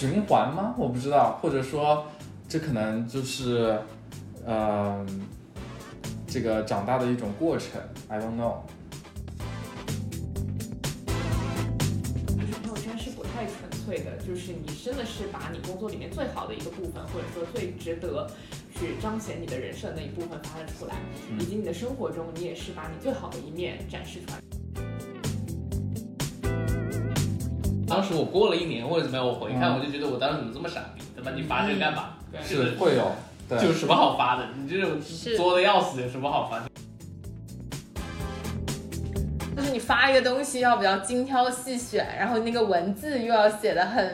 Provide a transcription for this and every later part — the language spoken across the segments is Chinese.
循环吗？我不知道，或者说这可能就是，嗯、这个长大的一种过程，I don't know。就是朋友圈是不太纯粹的，就是你真的是把你工作里面最好的一个部分，或者说最值得去彰显你的人设的那一部分发了出来，嗯以及你的生活中你也是把你最好的一面展示出来。当时我过了一年或者怎么样，我回看嗯我就觉得我当时怎么这么傻逼？他妈你发这个干嘛？是会有，对，就有什么好发的？你这种作的要死，有什么好发的？就是你发一个东西要比较精挑细选，然后那个文字又要写的很，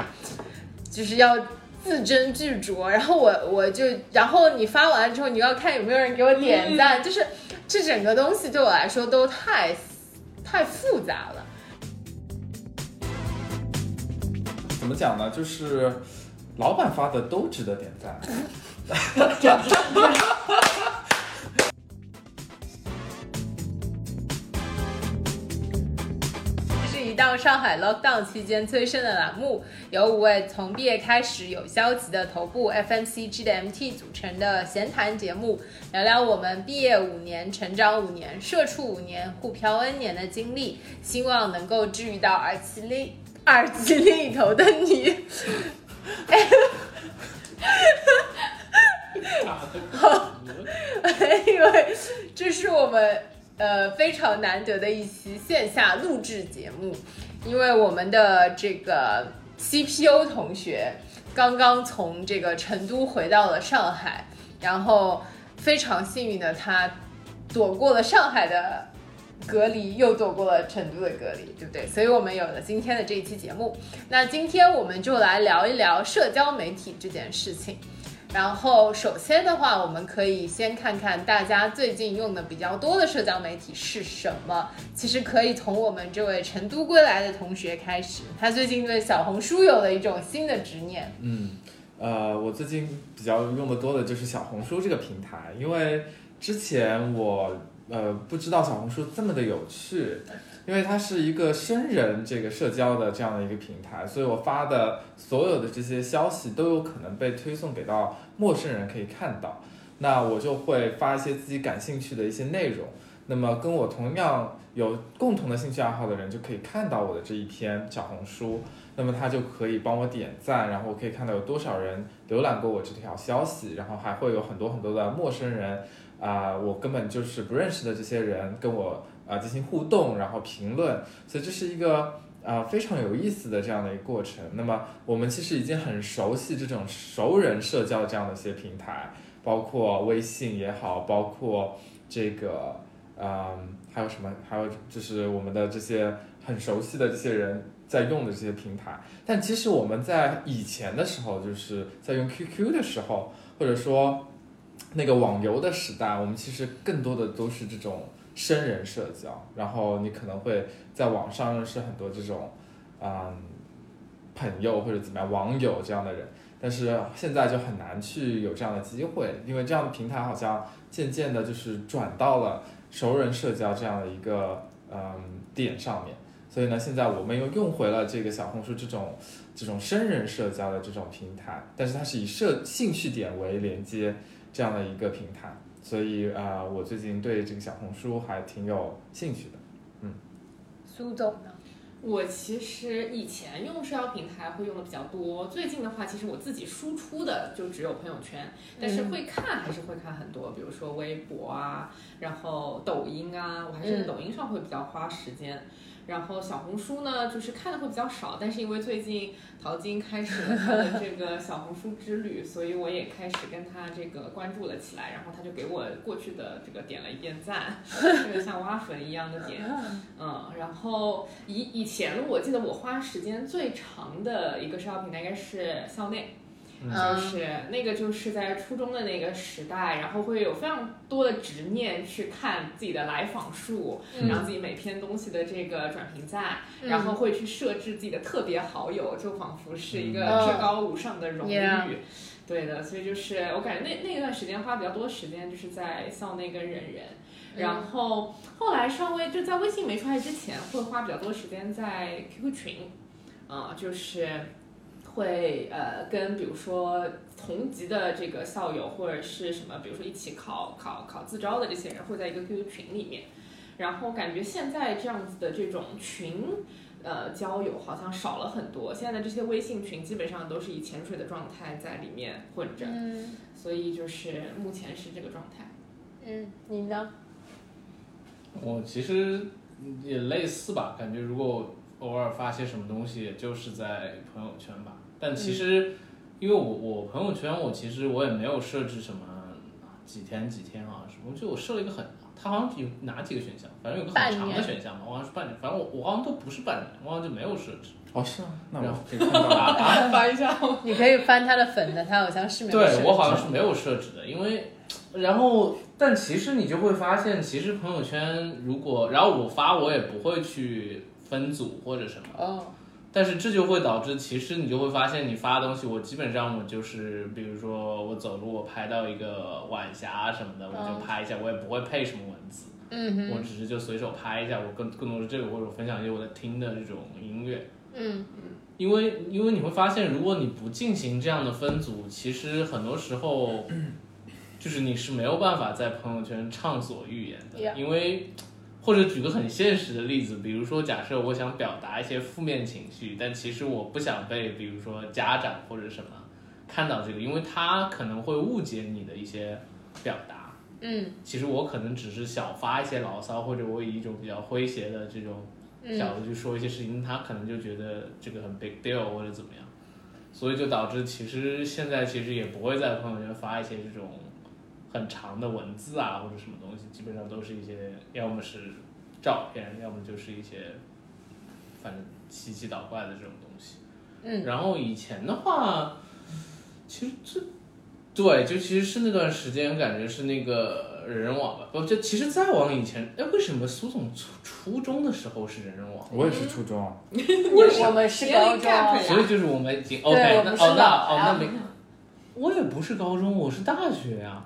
就是要字斟句酌。然后我我就，然后你发完之后，你要看有没有人给我点赞，就是这整个东西对我来说都太太复杂了。怎么讲呢？就是老板发的都值得点赞。这是一档上海 lockdown 期间催生的栏目，由五位从毕业开始有交集的头部 FMCG 的 MT 组成的闲谈节目，聊聊我们毕业五年、成长五年、社畜五年、互漂 N 年的经历，希望能够治愈到耳机另耳机另一头的你。因为这是我们呃非常难得的一期线下录制节目，因为我们的这个 CPO 同学刚刚从这个成都回到了上海，然后非常幸运的他躲过了上海的隔离，又躲过了成都的隔离，对不对？所以我们有了今天的这一期节目。那今天我们就来聊一聊社交媒体这件事情。然后，首先的话，我们可以先看看大家最近用的比较多的社交媒体是什么。其实可以从我们这位成都归来的同学开始，他最近对小红书有了一种新的执念。嗯，呃，我最近比较用的多的就是小红书这个平台，因为之前我呃不知道小红书这么的有趣，因为它是一个生人这个社交的这样的一个平台，所以我发的所有的这些消息都有可能被推送给到陌生人可以看到，那我就会发一些自己感兴趣的一些内容。那么跟我同样有共同的兴趣爱好的人就可以看到我的这一篇小红书，那么他就可以帮我点赞，然后可以看到有多少人浏览过我这条消息，然后还会有很多很多的陌生人，啊、我根本就是不认识的这些人跟我啊、进行互动，然后评论，所以这是一个啊、非常有意思的这样的一个过程。那么我们其实已经很熟悉这种熟人社交这样的一些平台，包括微信也好，包括这个嗯，还有什么？还有就是我们的这些很熟悉的这些人在用的这些平台。但其实我们在以前的时候，就是在用 QQ 的时候，或者说那个网游的时代，我们其实更多的都是这种生人社交。然后你可能会在网上认识很多这种嗯朋友或者怎么样网友这样的人。但是现在就很难去有这样的机会，因为这样的平台好像渐渐的就是转到了熟人社交这样的一个嗯点上面，所以呢，现在我们又用回了这个小红书这种这种生人社交的这种平台，但是它是以社兴趣点为连接这样的一个平台，所以啊、呃我最近对这个小红书还挺有兴趣的。嗯苏总呢？我其实以前用社交平台会用的比较多，最近的话，其实我自己输出的就只有朋友圈，但是会看还是会看很多，比如说微博啊，然后抖音啊，我还是嗯抖音上会比较花时间。然后小红书呢，就是看的会比较少，但是因为最近淘金开始了他的这个小红书之旅，所以我也开始跟他这个关注了起来。然后他就给我过去的这个点了一遍赞，这个像挖坟一样的点。嗯，然后以以前我记得我花时间最长的一个社交平台应该是校内，嗯就是那个就是在初中的那个时代，然后会有非常多的执念去看自己的来访数，嗯然后自己每篇东西的这个转评赞，嗯然后会去设置自己的特别好友，就仿佛是一个嗯至高无上的荣誉。Yeah 对的，所以就是我感觉那那段时间花比较多时间就是在校内跟人人。然后后来稍微就在微信没出来之前，会花比较多时间在 QQ 群，啊、就是会呃跟比如说同级的这个校友或者是什么，比如说一起考考考自招的这些人，会在一个 QQ 群里面。然后感觉现在这样子的这种群，呃，交友好像少了很多。现在的这些微信群基本上都是以潜水的状态在里面混着，嗯所以就是目前是这个状态。嗯，你呢？我其实也类似吧，感觉如果偶尔发些什么东西，也就是在朋友圈吧。但其实，因为我我朋友圈我其实我也没有设置什么几天几天啊什么，就我设了一个很，它好像有哪几个选项，反正有个很长的选项嘛，我好像是半年，反正我我好像都不是半年，我好像就没有设置。哦，是吗？那我可以看到了。啊，发一下，你可以翻他的粉的，他好像是没有设置对我好像是没有设置的，因为然后但其实你就会发现，其实朋友圈如果然后我发我也不会去分组或者什么，哦，但是这就会导致其实你就会发现你发的东西，我基本上我就是比如说我走路我拍到一个晚霞什么的，我就拍一下，我也不会配什么文字，嗯哼，我只是就随手拍一下，我更更多是这个或者我分享一些我在听的这种音乐。嗯。嗯因为因为你会发现，如果你不进行这样的分组，其实很多时候，就是你是没有办法在朋友圈畅所欲言的因为或者举个很现实的例子，比如说假设我想表达一些负面情绪，但其实我不想被比如说家长或者什么看到这个，因为他可能会误解你的一些表达。嗯其实我可能只是小发一些牢骚，或者我以一种比较诙谐的这种角嗯度去说一些事情，他可能就觉得这个很 big deal 或者怎么样，所以就导致其实现在其实也不会在朋友圈发一些这种很长的文字啊或者什么东西，基本上都是一些要么是照片，要么就是一些反正奇奇倒怪的这种东西。嗯然后以前的话，其实这对，就其实是那段时间感觉是那个人人网吧，不，就其实再往以前，哎，为什么苏总初初中的时候是人人网？我也是初中啊，我们是高中所以就是我们已经对 OK，我们是那哦那哦那没，我也不是高中，我是大学呀、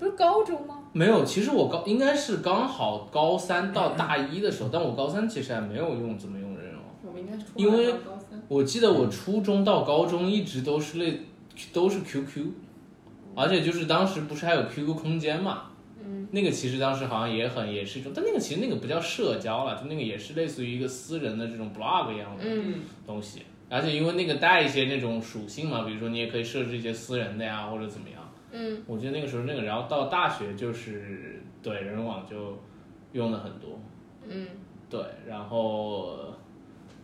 不是高中吗？没有，其实我高应该是刚好高三到大一的时候，但我高三其实还没有用怎么用人人网。我们应该是初因为。我记得我初中到高中一直都是类都是 QQ，而且就是当时不是还有 QQ 空间嘛，嗯，那个其实当时好像也很也是一种，但那个其实那个不叫社交了，就那个也是类似于一个私人的这种 blog 一样的嗯，东西，而且因为那个带一些那种属性嘛，比如说你也可以设置一些私人的呀或者怎么样，嗯，我记得那个时候那个，然后到大学就是对人人网就用的很多，嗯。对，然后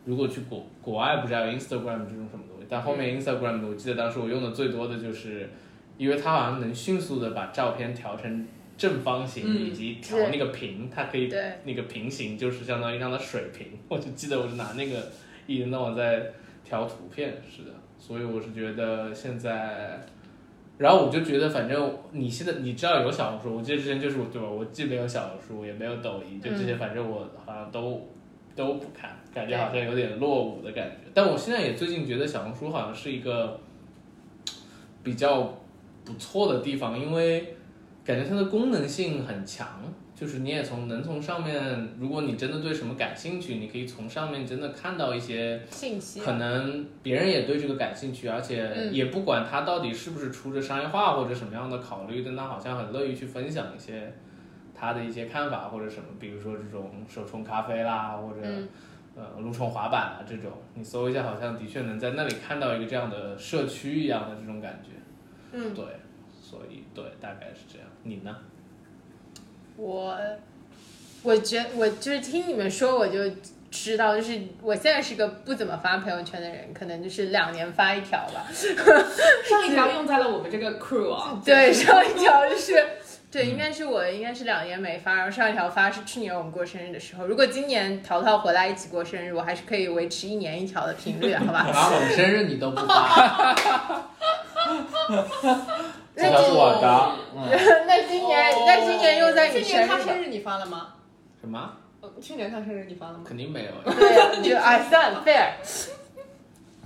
如果去国国外不知道有 Instagram 这种什么东西，但后面 Instagram 我记得当时我用的最多的就是，因为它好像能迅速的把照片调成正方形，嗯以及调那个平，它可以对。那个平行就是相当于让它水平，我就记得我是拿那个一天到晚在调图片，是的，所以我是觉得现在。然后我就觉得，反正你现在你知道有小红书，我记得之前就是我对吧？我既没有小红书，也没有抖音，就这些，反正我好像都、都不看，感觉好像有点落伍的感觉。但我现在也最近觉得小红书好像是一个比较不错的地方，因为感觉它的功能性很强，就是你也从能从上面，如果你真的对什么感兴趣，你可以从上面真的看到一些信息可能别人也对这个感兴趣，而且嗯也不管他到底是不是出着商业化或者什么样的考虑，但他好像很乐意去分享一些他的一些看法或者什么，比如说这种手冲咖啡啦，或者、嗯呃路冲滑板啊这种，你搜一下，好像的确能在那里看到一个这样的社区一样的这种感觉。嗯，对，所以对，大概是这样。你呢？我我觉我就是听你们说，我就知道，就是我现在是个不怎么发朋友圈的人，可能就是两年发一条吧。上一条用在了我们这个 crew 啊。对，上一条就是。对，应该是我应该是两年没发，然后上一条发是去年我们过生日的时候。如果今年淘淘回来一起过生日，我还是可以维持一年一条的频率，好吧？啊，我生日你都不发，这条是我的，嗯，那今年、那今年又在你去生日了，年他生日你发了吗？什么？呃去年他生日你发了吗？肯定没有。对哎算了，fair。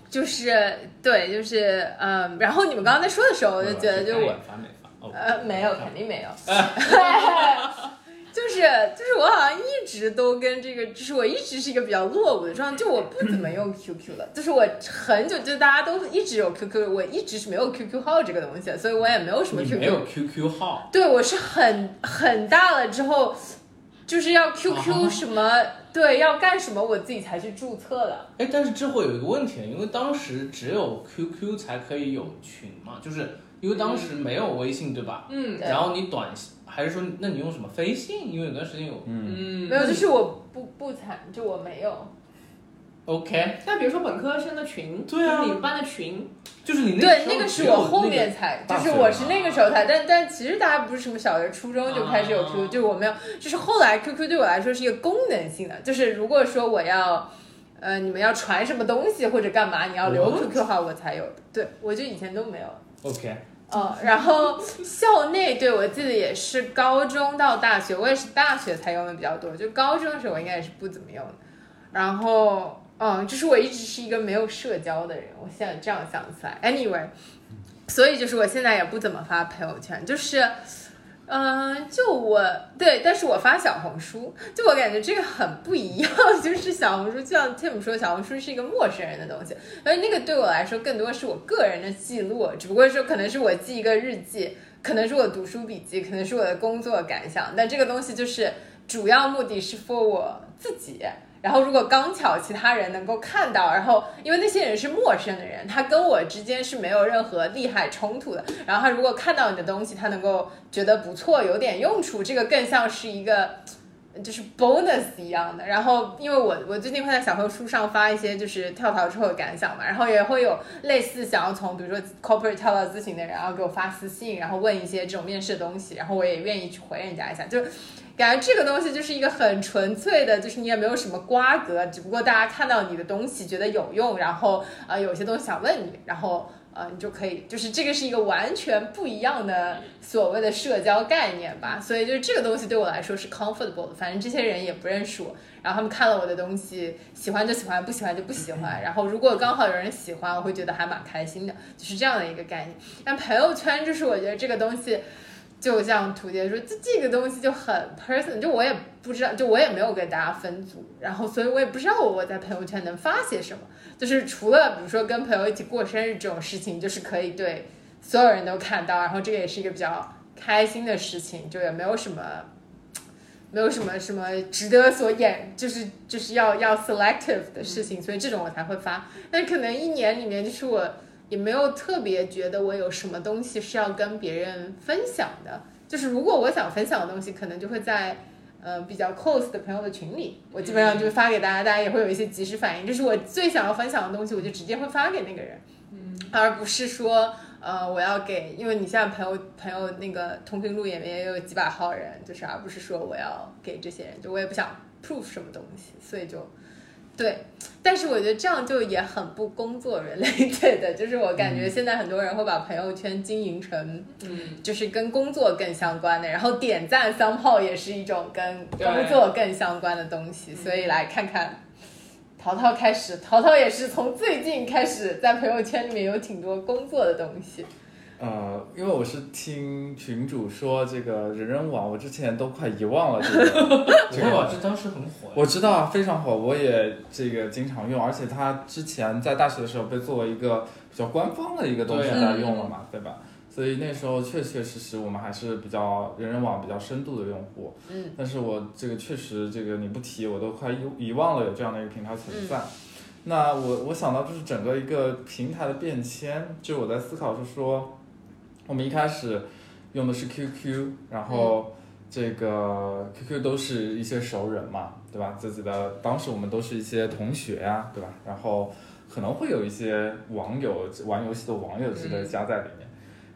就是对，就是嗯，然后你们刚刚在说的时候，我就觉得就我发没发？哦，呃，没有，肯定没有。就是就是，我好像一直直都跟这个，就是我一直是一个比较落伍的状态，就我不怎么用 QQ 了，就是我很久就大家都一直有 QQ，我一直是没有 QQ 号这个东西，所以我也没有什么你 QQ。没有 QQ 号，对，我是很很大了之后，就是要 QQ 啊什么，对，要干什么我自己才去注册的。哎，但是之后有一个问题，因为当时只有 QQ 才可以有群嘛，就是因为当时没有微信，对吧？嗯然后你短信还是说，那你用什么？飞信？因为有段时间有嗯，嗯。没有，就是我不不参，就我没有。OK，那比如说本科生的群，对啊就是你们班的群，就是你那对，时候那个是我后面才，就是我是那个时候才，但但其实大家不是什么小学、初中就开始有 QQ，、啊就我没有，就是后来 QQ 对我来说是一个功能性的，就是如果说我要，呃，你们要传什么东西或者干嘛，你要留 QQ 号我才有。的，对我就以前都没有。OK，嗯，然后校内对我记得也是高中到大学，我也是大学才用的比较多，就高中的时候我应该也是不怎么用的。然后，嗯，就是我一直是一个没有社交的人，我现在这样想起来，anyway，所以就是我现在也不怎么发朋友圈，就是。嗯，就我对，但是我发小红书，就我感觉这个很不一样，就是小红书，就像 Tim 说，小红书是一个陌生人的东西，而那个对我来说更多是我个人的记录，只不过说可能是我记一个日记，可能是我读书笔记，可能是我的工作感想，但这个东西就是主要目的是 for 我自己。然后如果刚巧其他人能够看到，然后因为那些人是陌生的人，他跟我之间是没有任何利害冲突的。然后他如果看到你的东西，他能够觉得不错，有点用处，这个更像是一个就是 bonus 一样的。然后因为我我最近会在小红书上发一些就是跳槽之后的感想嘛，然后也会有类似想要从比如说 corporate 跳到咨询的人，然后给我发私信，然后问一些这种面试的东西，然后我也愿意去回人家一下，就。感觉这个东西就是一个很纯粹的，就是你也没有什么瓜葛，只不过大家看到你的东西觉得有用，然后呃有些东西想问你，然后呃你就可以，就是这个是一个完全不一样的所谓的社交概念吧。所以就是这个东西对我来说是 comfortable 的，反正这些人也不认识我，然后他们看了我的东西，喜欢就喜欢，不喜欢就不喜欢。然后如果刚好有人喜欢，我会觉得还蛮开心的，就是这样的一个概念。但朋友圈就是我觉得这个东西。就像图姐说，这这个东西就很 person，就我也不知道，就我也没有跟大家分组，然后所以我也不知道我在朋友圈能发些什么，就是除了比如说跟朋友一起过生日这种事情，就是可以对所有人都看到，然后这个也是一个比较开心的事情，就也没有什么。没有什么什么值得所演，就是就是要要 selective 的事情，所以这种我才会发。但可能一年里面，就是我也没有特别觉得我有什么东西是要跟别人分享的。就是如果我想分享的东西，可能就会在呃比较 close 的朋友的群里，我基本上就会发给大家，大家也会有一些及时反应。这是我最想要分享的东西，我就直接会发给那个人，嗯，而不是说呃我要给，因为你现在朋友朋友那个通讯录里面也有几百号人，就是而不是说我要给这些人，就我也不想 proof 什么东西，所以就。对，但是我觉得这样就也很不工作 related 的，就是我感觉现在很多人会把朋友圈经营成，嗯，就是跟工作更相关的，然后点赞、三炮也是一种跟工作更相关的东西，所以来看看。淘淘开始，淘淘也是从最近开始在朋友圈里面有挺多工作的东西。呃，因为我是听群主说这个人人网，我之前都快遗忘了这个这哇，个。这当时很火。我知道啊，非常火，我也这个经常用，而且它之前在大学的时候被作为一个比较官方的一个东西对来用了嘛，对吧？所以那时候确确实实我们还是比较人人网比较深度的用户。嗯，但是我这个确实这个你不提，我都快遗遗忘了有这样的一个平台存在。那我我想到就是整个一个平台的变迁，就我在思考是说，我们一开始用的是 QQ，然后这个 QQ 都是一些熟人嘛，对吧？自己的当时我们都是一些同学呀、对吧？然后可能会有一些网友玩游戏的网友之类的加在里面。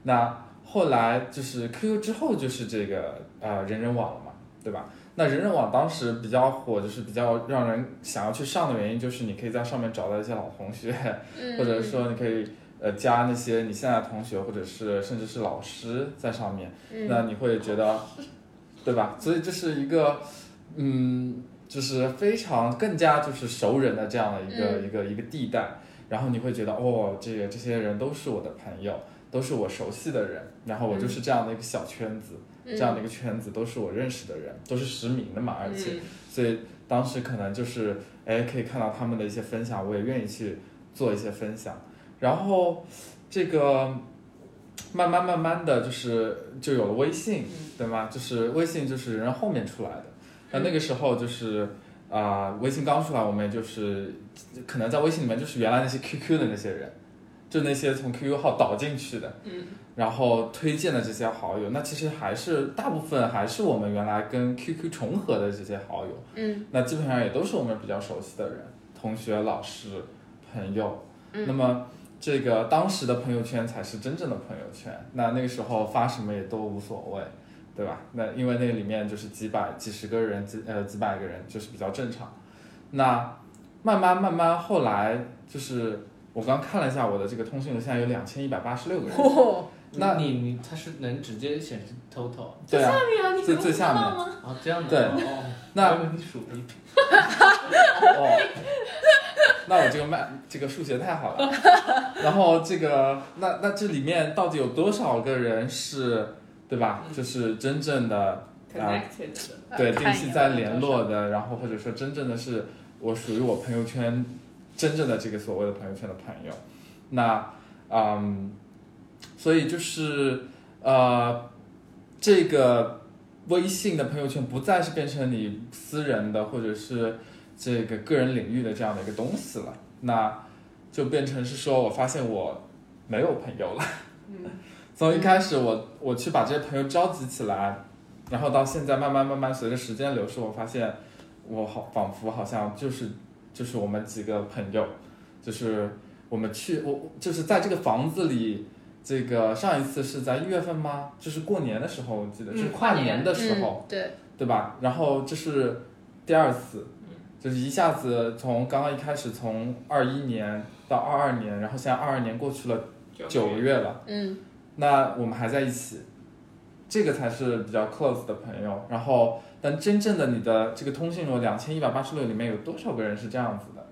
那后来就是 QQ 之后就是这个呃人人网了嘛，对吧？那人人网当时比较火，就是比较让人想要去上的原因，就是你可以在上面找到一些老同学，嗯或者说你可以呃加那些你现在的同学，或者是甚至是老师在上面，嗯那你会觉得，对吧？所以这是一个嗯，就是非常更加就是熟人的这样的一个、嗯一个一个地带，然后你会觉得哦，这个这些人都是我的朋友，都是我熟悉的人，然后我就是这样的一个小圈子。这样的一个圈子，都是我认识的人，都是实名的嘛，而且，嗯所以当时可能就是，哎，可以看到他们的一些分享，我也愿意去做一些分享。然后这个慢慢慢慢的就是就有了微信，嗯对吗？就是微信就是人后面出来的。那那个时候就是啊、微信刚出来，我们就是可能在微信里面就是原来那些 QQ 的那些人，就那些从 QQ 号导进去的，嗯然后推荐的这些好友，那其实还是大部分还是我们原来跟 QQ 重合的这些好友。嗯那基本上也都是我们比较熟悉的人，同学、老师、朋友。嗯那么这个当时的朋友圈才是真正的朋友圈。那那个时候发什么也都无所谓，对吧？那因为那个里面就是几百、几十个人、几呃几百个人，就是比较正常。那慢慢慢慢后来就是我刚看了一下我的这个通讯录，现在有两千一百八十六个人。嚯，那你你它是能直接显示 total 对啊，对呀，你最最下面？啊，这样的对哦，那我以为你数了一遍 哦，那我这个麦这个数学太好了。然后这个那那这里面到底有多少个人是，对吧？就是真正的 connected，对定期在联络的，然后或者说真正的是我属于我朋友圈真正的这个所谓的朋友圈的朋友。那嗯，所以就是呃，这个微信的朋友圈不再是变成你私人的或者是这个个人领域的这样的一个东西了，那就变成是说我发现我没有朋友了。嗯从一开始我我去把这些朋友召集起来，然后到现在慢慢慢慢随着时间流逝，我发现我好仿佛好像就是就是我们几个朋友，就是我们去我就是在这个房子里，这个上一次是在一月份吗？就是过年的时候，我记得、嗯是跨年的时嗯候，，对，对吧？然后这是第二次，就是一下子从刚刚一开始从二一年到二二年，然后现在二二年过去了九个月了。嗯那我们还在一起，这个才是比较 close 的朋友。然后，但真正的你的这个通讯录两千一百八十六里面有多少个人是这样子的？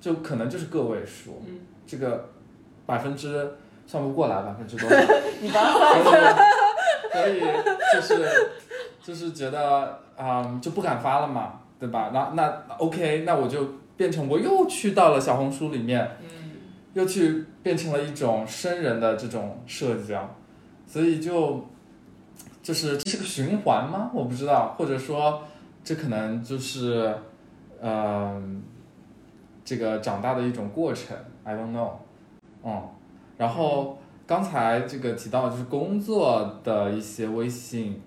就可能就是个位数，嗯这个百分之算不过来，百分之多少？你帮所以，所以就是就是觉得啊、就不敢发了嘛，对吧？那那 OK，那我就变成我又去到了小红书里面，嗯又去变成了一种生人的这种社交，所以就就是这是个循环吗？我不知道，或者说这可能就是呃这个长大的一种过程，I don't know，嗯，然后刚才这个提到就是工作的一些微信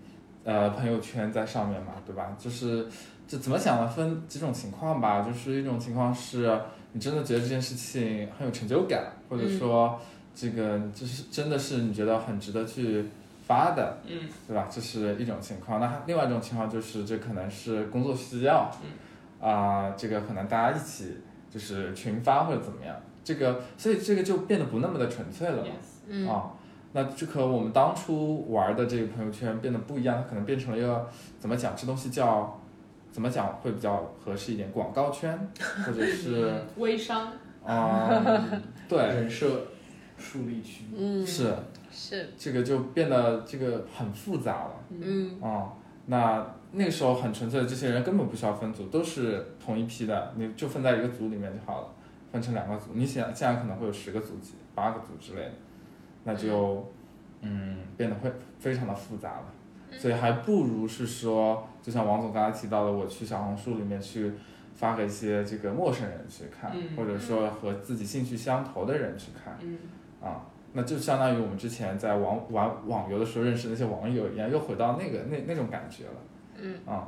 呃朋友圈在上面嘛，对吧？就是这怎么讲呢？分几种情况吧，就是一种情况是。你真的觉得这件事情很有成就感，或者说这个就是真的是你觉得很值得去发的，嗯对吧？这是一种情况。那另外一种情况就是这可能是工作需要，啊、这个可能大家一起就是群发或者怎么样，这个所以这个就变得不那么的纯粹了嘛。嗯啊，那这和我们当初玩的这个朋友圈变得不一样，它可能变成了一个怎么讲？这东西叫怎么讲会比较合适一点？广告圈，或者是 微商，嗯，对，人设树立区，嗯是是这个就变得这个很复杂了嗯啊、那那个时候很纯粹的，这些人根本不需要分组，都是同一批的，你就分在一个组里面就好了，分成两个组。你想现在可能会有十个组级、八个组之类的，那就嗯变得会非常的复杂了。所以还不如是说，就像王总刚才提到的，我去小红书里面去发给一些这个陌生人去看，嗯或者说和自己兴趣相投的人去看嗯啊，那就相当于我们之前在网玩网游的时候认识那些网友一样，又回到那个那那种感觉了嗯啊。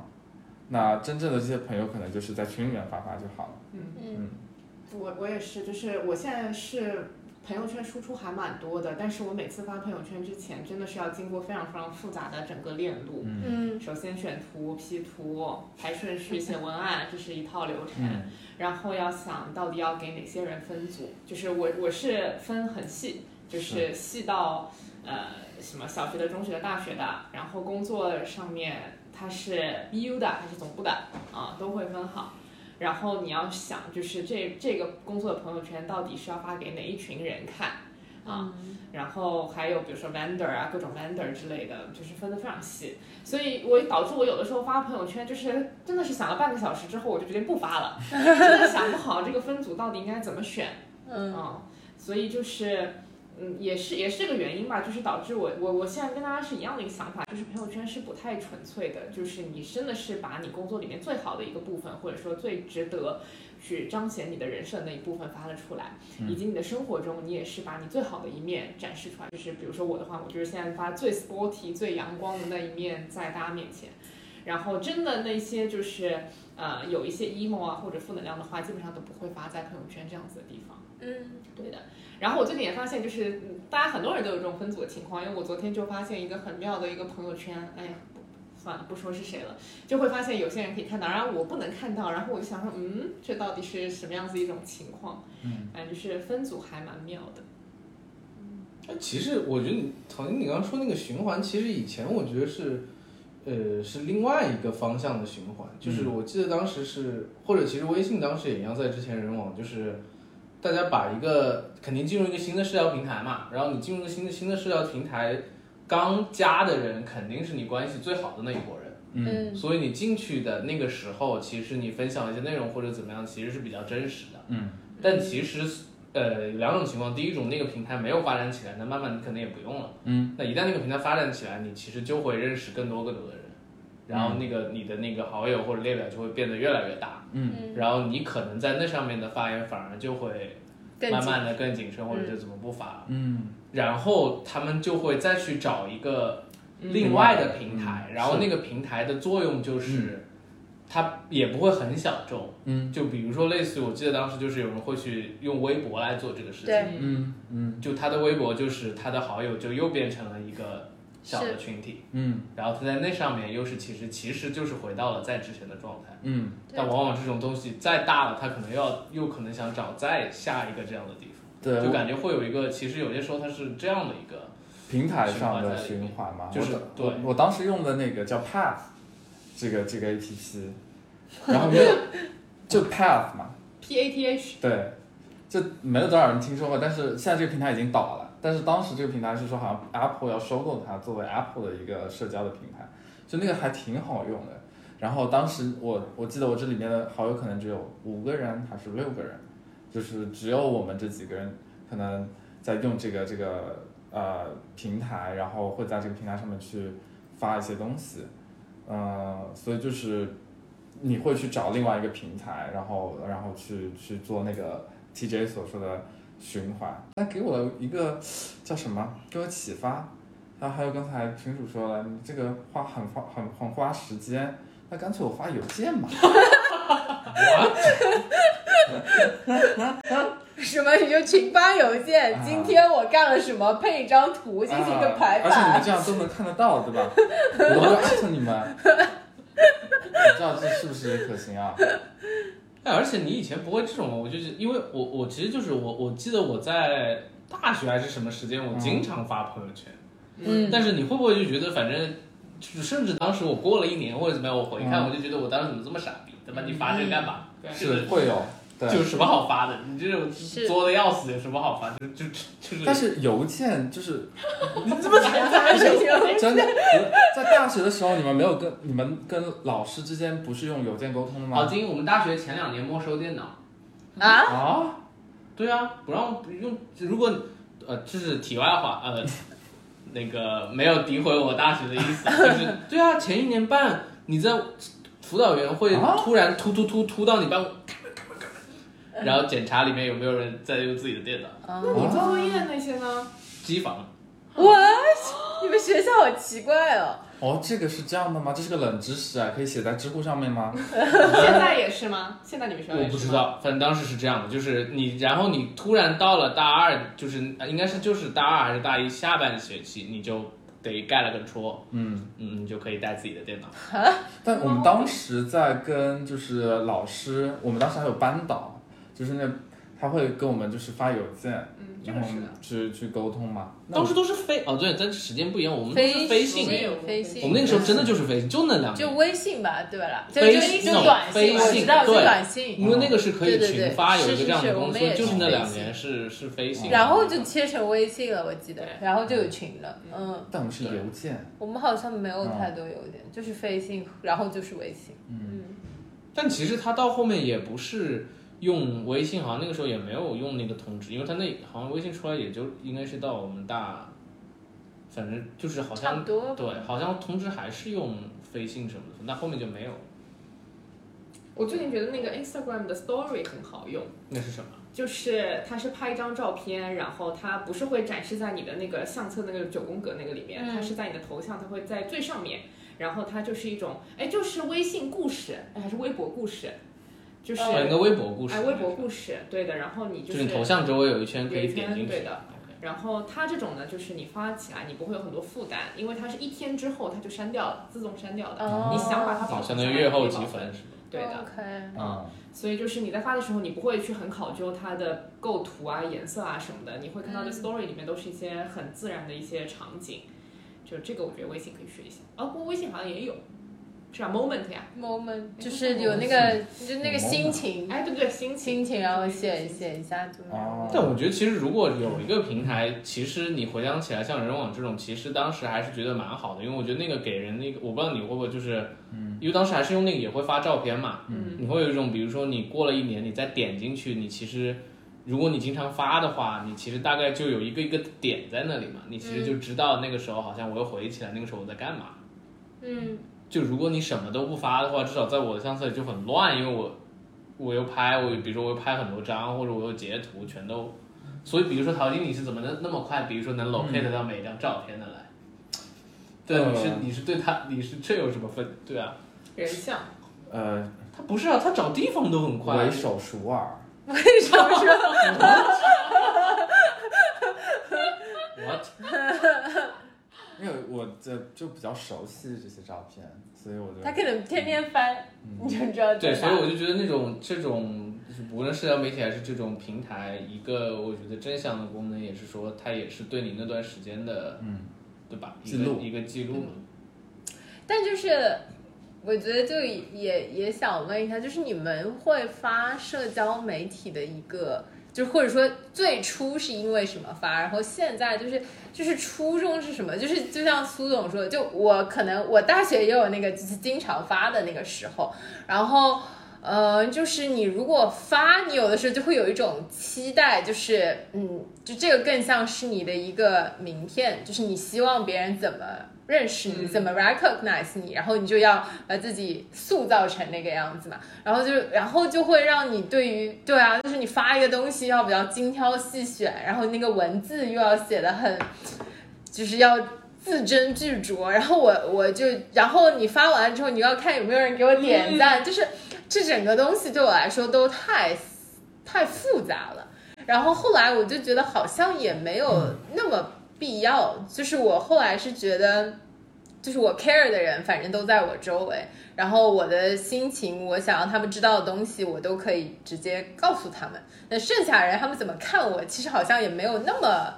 那真正的这些朋友可能就是在群里面发发就好了。嗯。嗯我我也是，就是我现在是朋友圈输出还蛮多的，但是我每次发朋友圈之前，真的是要经过非常非常复杂的整个链路。嗯嗯首先选图、P 图、排顺序、写文案，这是一套流程。嗯然后要想到底要给哪些人分组，就是我我是分很细，就是细到呃什么小学的、中学的、大学的，然后工作上面它是 BU 的还是总部的啊，都会分好。然后你要想，就是这这个工作的朋友圈到底是要发给哪一群人看啊。然后还有比如说 vendor 啊，各种 vendor 之类的，就是分得非常细，所以我导致我有的时候发朋友圈，就是真的是想了半个小时之后，我就决定不发了，真的想不好这个分组到底应该怎么选，嗯所以就是。嗯，也是也是这个原因吧，就是导致我我我现在跟大家是一样的一个想法，就是朋友圈是不太纯粹的，就是你真的是把你工作里面最好的一个部分，或者说最值得去彰显你的人设那一部分发了出来，以及你的生活中你也是把你最好的一面展示出来。就是比如说我的话，我就是现在发最 sporty、最阳光的那一面在大家面前，然后真的那些就是呃有一些 emo 啊或者负能量的话，基本上都不会发在朋友圈这样子的地方。嗯对的。然后我最近也发现，就是嗯大家很多人都有这种分组的情况，因为我昨天就发现一个很妙的一个朋友圈，哎呀，不算了，不说是谁了，就会发现有些人可以看到，然后我不能看到，然后我就想说，嗯，这到底是什么样子一种情况？嗯，反正就是分组还蛮妙的。哎其实我觉得你，陶晶，你刚刚说那个循环，其实以前我觉得是，呃，是另外一个方向的循环。就是我记得当时是，或者其实微信当时也一样，在之前人网，就是大家把一个肯定进入一个新的社交平台嘛，然后你进入一个新的新的社交平台，刚加的人肯定是你关系最好的那一伙人。嗯所以你进去的那个时候，其实你分享一些内容或者怎么样，其实是比较真实的。嗯，但其实呃两种情况，第一种那个平台没有发展起来，那慢慢你可能也不用了。嗯，那一旦那个平台发展起来，你其实就会认识更多更多的人，然后那个你的那个好友或者列表就会变得越来越大，嗯。嗯，然后你可能在那上面的发言反而就会慢慢的更谨慎，或者就怎么不发了。嗯。然后他们就会再去找一个嗯。另外的平台，嗯。然后那个平台的作用就是，它也不会很小众。嗯。就比如说，类似于我记得当时就是有人会去用微博来做这个事对。情，嗯。嗯。就他的微博就是他的好友就又变成了一个小的群体，嗯。然后他在那上面又是其实其实就是回到了在之前的状态，嗯。但往往这种东西再大了，他可能又要又可能想找再下一个这样的地方，对，就感觉会有一个，其实有些时候它是这样的一个。平台上的循环嘛，就是对。我我当时用的那个叫 Path，这个这个 A P P，然后没有就 Path 嘛，P A T H，对，就没有多少人听说过，但是现在这个平台已经倒了，但是当时这个平台是说好像 Apple 要收购它作为 Apple 的一个社交的平台，就那个还挺好用的。然后当时我我记得我这里面的好友可能只有五个人还是六个人，就是只有我们这几个人可能在用这个这个呃平台，然后会在这个平台上面去发一些东西，呃，所以就是你会去找另外一个平台，然后然后去去做那个 TJ 所说的循环。那给我了一个叫什么？给我启发。然后还有刚才群主说了，你这个花很花很很花时间，那干脆我发邮件吧。什么你就群发邮件，啊今天我干了什么，配一张图进行一个排啊而且你们。这样都能看得到，对吧？我会艾特你们，你知道这是不是可行啊？哎，而且你以前不会这种？我就是因为我我其实就是我我记得我在大学还是什么时间，我经常发朋友圈。嗯，但是你会不会就觉得反正，就是甚至当时我过了一年或者怎么样，我回看、嗯我就觉得我当时怎么这么傻逼，对吧？你发这个干嘛？对是会有，有什么好发的？你这种作的要死，有什么好发？就就就是。但是邮件就是 你这么讲，怎么是真的，在大学的时候，你们没有跟你们跟老师之间不是用邮件沟通的吗？郝金，我们大学前两年没收电脑。啊？啊，对啊，不让用。如果呃，这是题外话，呃，那个没有诋毁我大学的意思，就是对啊，前一年半你在辅导员会啊突然突突突突到你办公，然后检查里面有没有人在用自己的电脑，啊那你做作业那些呢？机房。What？你们学校好奇怪哦。哦，这个是这样的吗？这是个冷知识啊，可以写在知乎上面吗？现在也是吗？现在你们学校我也是吗不知道，反正当时是这样的，就是你，然后你突然到了大二，就是呃应该是就是大二还是大一下半学期，你就得盖了个戳，嗯，嗯，你就可以带自己的电脑。但我们当时在跟就是老师，我们当时还有班导，就是那他会跟我们就是发邮件，嗯，这然后。去去沟通嘛。当时都是飞哦，对，但是时间不一样，我们都是飞飞信，飞信，我们那个时候真的就是飞信，就那两年。就微信吧，对吧，就就飞信就短信，我飞信知道是对短信，因为那个是可以群发，有一个这样的公司，是我们就是那两年是是飞信，然后就切成微信了，我记得，然后就有群了，嗯，但我们是邮件，我们好像没有太多邮件，就是飞信，然后就是微信，嗯，但其实他到后面也不是用微信，好像那个时候也没有用那个通知，因为他那好像微信出来也就应该是到我们大，反正就是好像差不多对，好像通知还是用飞信什么的，那后面就没有。我最近觉得那个 Instagram 的 Story 很好用，那是什么？就是它是拍一张照片，然后它不是会展示在你的那个相册那个九宫格那个里面，嗯它是在你的头像，它会在最上面，然后它就是一种，哎，就是微信故事，哎，还是微博故事，就是、哦，一个微博故事。哎，微博故事，对的，然后你就是你头像周围有一圈可以点进去。对的然后它这种呢，就是你发起来，你不会有很多负担，因为它是一天之后它就删掉了，自动删掉的。哦你想把它保哦，存下来，相当于月后积分是吧？对的。，OK，嗯，所以就是你在发的时候，你不会去很考究它的构图啊、颜色啊什么的，你会看到这嗯 story 里面都是一些很自然的一些场景。就这个，我觉得微信可以学一下。哦，不过微信好像也有，是啊，moment 呀，moment 就是有那个就是那个心情。哎，对对对，心情，心情，然后写写一下怎么样？哦，但我觉得其实如果有一个平台，其实你回想起来，像人网这种，其实当时还是觉得蛮好的，因为我觉得那个给人那个，我不知道你会不会就是，因为当时还是用那个也会发照片嘛，嗯，你会有一种，比如说你过了一年，你再点进去，你其实如果你经常发的话，你其实大概就有一个一个点在那里嘛，你其实就知道那个时候好像我又回忆起来那个时候我在干嘛。嗯，就如果你什么都不发的话，至少在我的相册里就很乱，因为我我又拍，我比如说我又拍很多张，或者我又截图，全都。所以比如说陶晶，你是怎么能那么快，比如说能 locate 到每一张照片的来？对啊，你是呃你是对他，你是这有什么分？对啊，人像，呃，他不是啊，他找地方都很快。为手熟耳，为什么说？What？因为我这就比较熟悉这些照片，所以我就他可能天天翻，你就知道对，所以我就觉得那种这种，就是无论社交媒体还是这种平台，一个我觉得真相的功能也是说，它也是对你那段时间的，嗯，对吧？一记录个一个记录嘛。但就是我觉得就也也想问一下，就是你们会发社交媒体的一个，就或者说最初是因为什么发，然后现在就是就是初衷是什么？就是就像苏总说的，就我可能我大学也有那个就是经常发的那个时候，然后。呃，就是你如果发，你有的时候就会有一种期待，就是嗯，就这个更像是你的一个名片，就是你希望别人怎么认识你，嗯怎么 recognize 你，然后你就要把自己塑造成那个样子嘛，然后就然后就会让你对于对啊，就是你发一个东西要比较精挑细选，然后那个文字又要写的很，就是要。字斟句酌，然后我我就，然后你发完之后，你要看有没有人给我点赞，就是这整个东西对我来说都太太复杂了。然后后来我就觉得好像也没有那么必要，就是我后来是觉得，就是我 care 的人反正都在我周围，然后我的心情，我想让他们知道的东西，我都可以直接告诉他们。那剩下人他们怎么看我，其实好像也没有那么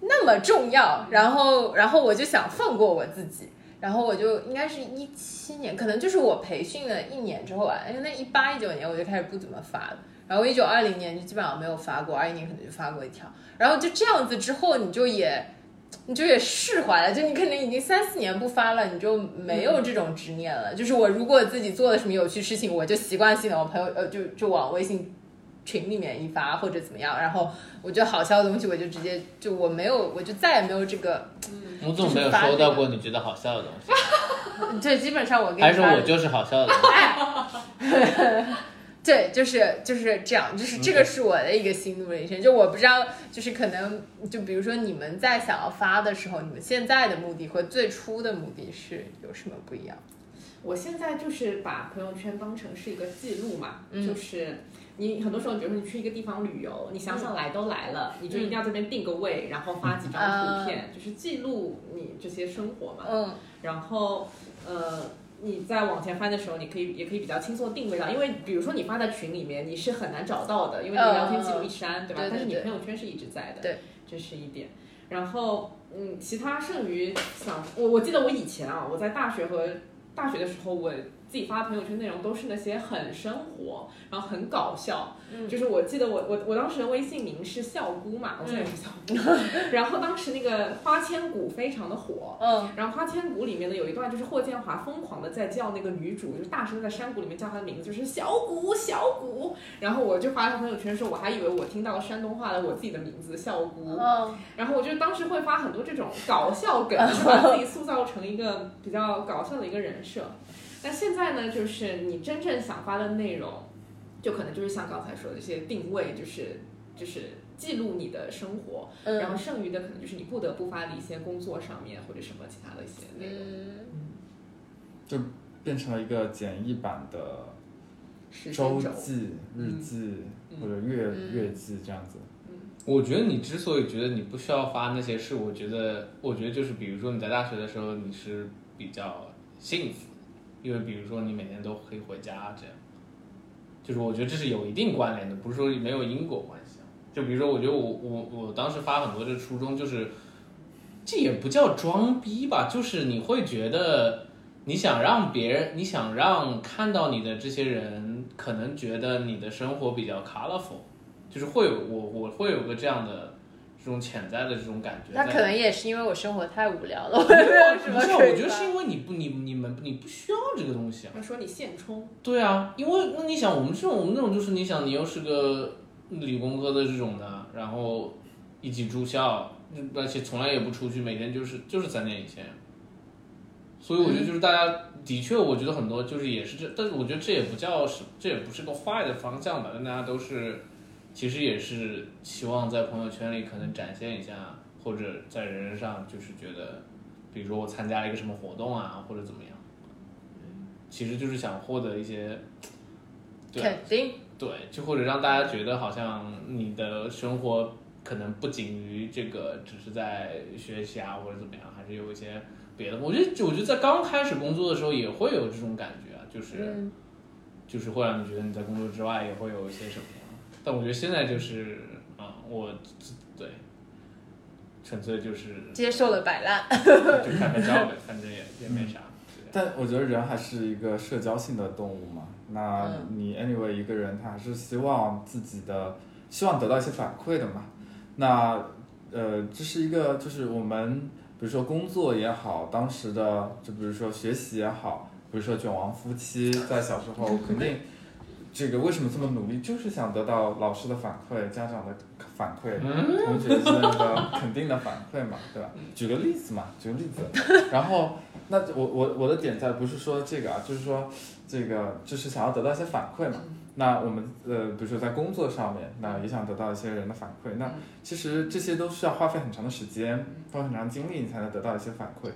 那么重要。然后，然后我就想放过我自己。然后我就应该是一七年，可能就是我培训了一年之后吧，因为那一八一九年我就开始不怎么发了，然后一九二零年就基本上没有发过，二一年可能就发过一条，然后就这样子之后你就也你就也释怀了，就你可能已经三四年不发了，你就没有这种执念了。就是我如果自己做了什么有趣事情，我就习惯性的我朋友呃就就往微信群里面一发或者怎么样，然后我觉得好笑的东西我就直接就我没有我就再也没有这个，我怎么没有收到过你觉得好笑的东西？对，基本上我给你还是我就是好笑的东西？对，就是就是这样，就是这个是我的一个心路历程。就我不知道，就是可能就比如说你们在想要发的时候，你们现在的目的和最初的目的是有什么不一样？我现在就是把朋友圈当成是一个记录嘛，嗯就是你很多时候，比如说你去一个地方旅游，你想想来都来了，你就一定要这边定个位，然后发几张图片，就是记录你这些生活嘛。嗯然后呃，你你在往前翻的时候，你可以也可以比较轻松地定位到，因为比如说你发在群里面，你是很难找到的，因为你聊天记录一删，对吧？但是你朋友圈是一直在的，对，这是一点。然后，嗯，其他剩余想，我我记得我以前啊，我在大学和大学的时候，我自己发的朋友圈内容都是那些很生活，然后很搞笑。嗯就是我记得我我我当时的微信名是笑姑嘛，我现在也是笑姑。然后当时那个花千骨非常的火，嗯然后《花千骨》里面呢有一段就是霍建华疯狂的在叫那个女主，就是大声地在山谷里面叫她的名字，就是小谷小谷。然后我就发了朋友圈说，我还以为我听到了山东话的我自己的名字笑姑。嗯然后我就当时会发很多这种搞笑梗，就把自己塑造成一个比较搞笑的一个人设。但现在呢，就是你真正想发的内容，就可能就是像刚才说的一些定位，就是就是记录你的生活，然后嗯剩余的可能就是你不得不发的一些工作上面或者什么其他的一些内容。嗯，变成了一个简易版的时周，记、日记嗯或者月嗯月记这样子。我觉得你之所以觉得你不需要发那些事，我觉得，我觉得就是比如说你在大学的时候你是比较幸福，因为比如说你每天都可以回家这样，就是我觉得这是有一定关联的，不是说没有因果关系。就比如说，我觉得我我我当时发很多这初衷就是，这也不叫装逼吧，就是你会觉得你想让别人，你想让看到你的这些人，可能觉得你的生活比较 colorful。就是会有我我会有个这样的这种潜在的这种感觉在。那可能也是因为我生活太无聊了，我也没有什不是啊，么可以我觉得是因为你不你你们你不需要这个东西啊。他说你现充，对啊，因为那你想我们这种我们那种就是你想你又是个理工科的这种的，然后一起住校，而且从来也不出去，每天就是就是三点一线。所以我觉得就是大家的确，我觉得很多就是也是这，但是我觉得这也不叫是这也不是个坏的方向吧，但大家都是其实也是希望在朋友圈里可能展现一下，或者在人人上就是觉得，比如说我参加了一个什么活动啊，或者怎么样，其实就是想获得一些，对肯定，对，就或者让大家觉得好像你的生活可能不仅于这个只是在学习啊或者怎么样，还是有一些别的。我觉得，我觉得在刚开始工作的时候也会有这种感觉啊，就是、嗯就是会让你觉得你在工作之外也会有一些什么。但我觉得现在就是啊、我对，纯粹就是接受了摆烂。就看拍照呗，反正也也没啥。但我觉得人还是一个社交性的动物嘛。那嗯你 anyway 一个人他还是希望自己的，希望得到一些反馈的嘛。那呃，这是一个就是我们比如说工作也好，当时的就比如说学习也好，比如说卷王夫妻在小时候肯定。这个为什么这么努力？就是想得到老师的反馈、家长的反馈、同学之间的肯定的反馈嘛，对吧？举个例子嘛，举个例子。然后，那我我我的点在不是说这个啊，就是说这个就是想要得到一些反馈嘛。那我们呃，比如说在工作上面，那也想得到一些人的反馈。那其实这些都需要花费很长的时间，花很长精力，你才能得到一些反馈。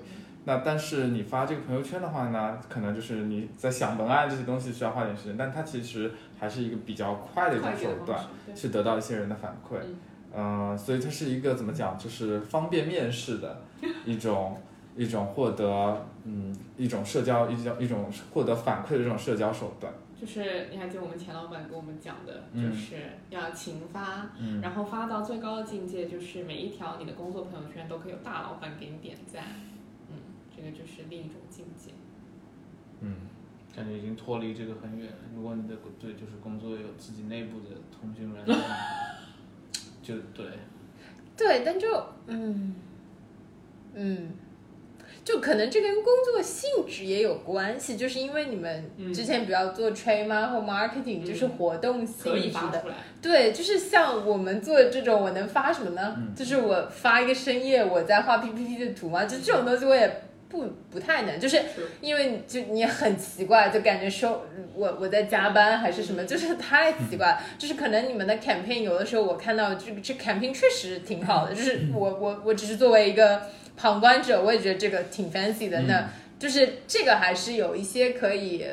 那但是你发这个朋友圈的话呢，可能就是你在想文案这些东西需要花点时间，但它其实还是一个比较快的一种手段，去得到一些人的反馈。嗯呃，所以它是一个怎么讲，就是方便面式的一种一种获得嗯一种社交一种一种获得反馈的这种社交手段。就是你还记得我们钱老板跟我们讲的，嗯就是要勤发，嗯然后发到最高的境界，就是每一条你的工作朋友圈都可以有大老板给你点赞，个就是另一种境界。嗯，感觉已经脱离这个很远了。如果你的对就是工作有自己内部的通讯软件，就对，对，但就嗯嗯，就可能这跟工作性质也有关系，就是因为你们嗯之前比较做 trade 吗或 marketing，、就是活动性质的。对，就是像我们做这种，我能发什么呢？嗯就是我发一个深夜，我在画 PPT 的图嘛，就这种东西我也不不太能，就是是因为就你很奇怪，就感觉说我我在加班还是什么，就是太奇怪了。就是可能你们的 campaign 有的时候我看到这这 campaign 确实挺好的，就是我我我只是作为一个旁观者，我也觉得这个挺 fancy 的。那就是这个还是有一些可以。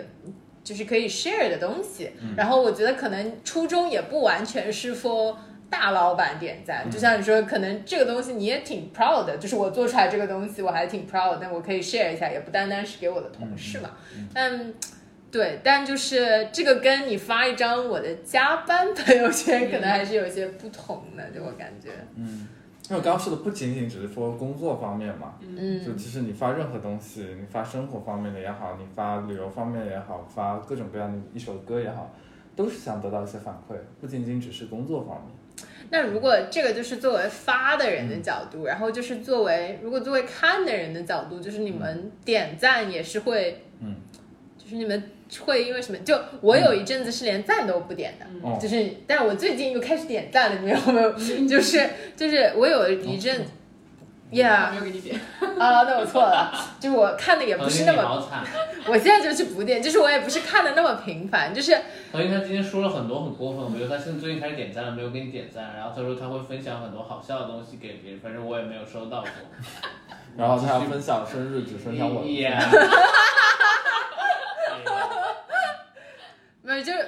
就是可以 share 的东西，然后我觉得可能初衷也不完全是 for 大老板点赞，就像你说，可能这个东西你也挺 proud 的，就是我做出来这个东西我还挺 proud，但我可以 share 一下，也不单单是给我的同事嘛。但对，但就是这个跟你发一张我的加班朋友圈，可能还是有一些不同的，就我感觉。嗯，因为我刚刚说的不仅仅只是说工作方面嘛，嗯就嗯其实你发任何东西，你发生活方面的也好，你发旅游方面也好，发各种各样的一首歌也好，都是想得到一些反馈，不仅仅只是工作方面。那如果这个就是作为发的人的角度，然后就是作为如果作为看的人的角度，就是你们点赞也是会，嗯，就是你们会因为什么？就我有一阵子是连赞都不点的，嗯，就是，但我最近又开始点赞了，你们有没有？就是就是我有一阵哦，yeah 没有给你点，啊，那我错了，就是我看的也不是那么，我现在就去补点，就是我也不是看的那么频繁，就是腾讯他今天说了很多很过分，比如他现在最近开始点赞了，没有给你点赞，然后他说他会分享很多好笑的东西给别人，反正我也没有收到过。然后他要分享生日，只分享我的。Yeah 没有，就是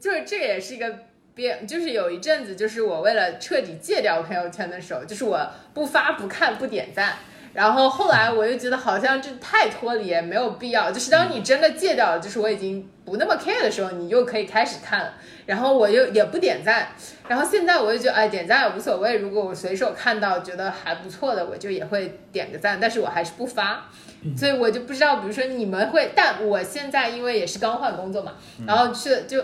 就是这个也是一个变，就是有一阵子，就是我为了彻底戒掉朋友圈的时候，就是我不发不看不点赞。然后后来我又觉得好像这太脱离，没有必要。就是当你真的戒掉了，就是我已经不那么 care 的时候，你又可以开始看了。然后我又也不点赞，然后现在我就觉得，哎，点赞也无所谓。如果我随手看到觉得还不错的，我就也会点个赞，但是我还是不发。所以我就不知道，比如说你们会，但我现在因为也是刚换工作嘛，然后去就，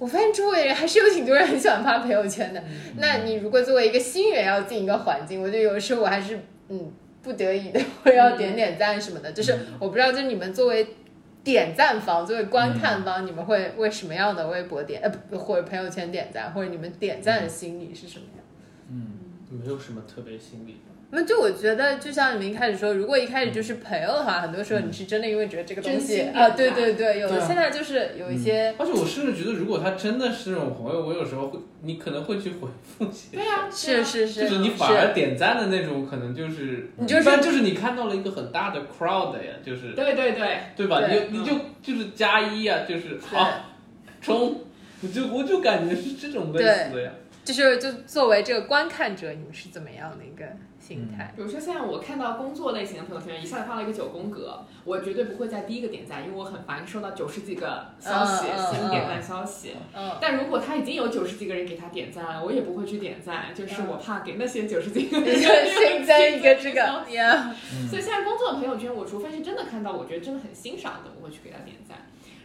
我发现周围人还是有挺多人很喜欢发朋友圈的。那你如果作为一个新人要进一个环境，我觉得有时候我还是嗯不得已的会要点点赞什么的。就是我不知道，就是你们作为点赞方，作为观看方，你们会为什么样的微博点呃不或者朋友圈点赞，或者你们点赞的心理是什么样？嗯没有什么特别心理吧。那就我觉得，就像你们一开始说，如果一开始就是朋友的话，很多时候你是真的因为觉得这个东西啊，对对对，有的现在就是有一些，而且我甚至觉得，如果他真的是那种朋友，我有时候会，你可能会去回复些。对呀、是是是，就是你反而点赞的那种，可能就是你就是就是你看到了一个很大的 crowd 呀，就是对对对，对吧？对你你就就是加一呀，就是好冲，我就我就感觉是这种类似的呀。就是就作为这个观看者，你们是怎么样的一个心态？比如说现在我看到工作类型的朋友圈，一下子发了一个九宫格，我绝对不会在第一个点赞，因为我很烦收到九十几个消息，新点赞消息。嗯，但如果他已经有九十几个人给他点赞了，我也不会去点赞，就是我怕给那些九十几个 人新增一个这个消息呀，所以现在工作的朋友圈，我除非是真的看到我觉得真的很欣赏的，我会去给他点赞。